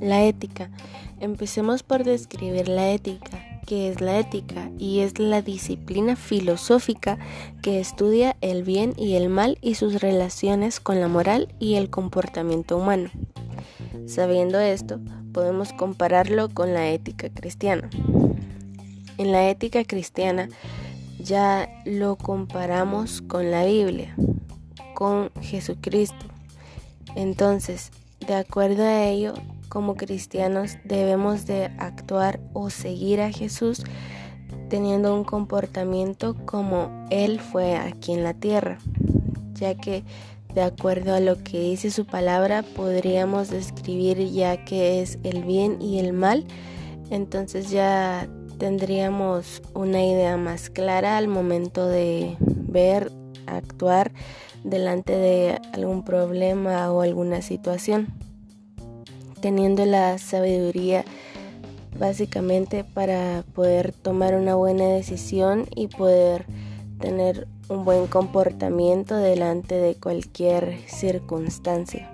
La ética. Empecemos por describir la ética. ¿Qué es la ética? Y es la disciplina filosófica que estudia el bien y el mal y sus relaciones con la moral y el comportamiento humano. Sabiendo esto, podemos compararlo con la ética cristiana. En la ética cristiana ya lo comparamos con la Biblia, con Jesucristo. Entonces, de acuerdo a ello, como cristianos debemos de actuar o seguir a Jesús teniendo un comportamiento como Él fue aquí en la tierra, ya que de acuerdo a lo que dice su palabra podríamos describir ya que es el bien y el mal, entonces ya tendríamos una idea más clara al momento de ver, actuar delante de algún problema o alguna situación, teniendo la sabiduría básicamente para poder tomar una buena decisión y poder tener un buen comportamiento delante de cualquier circunstancia.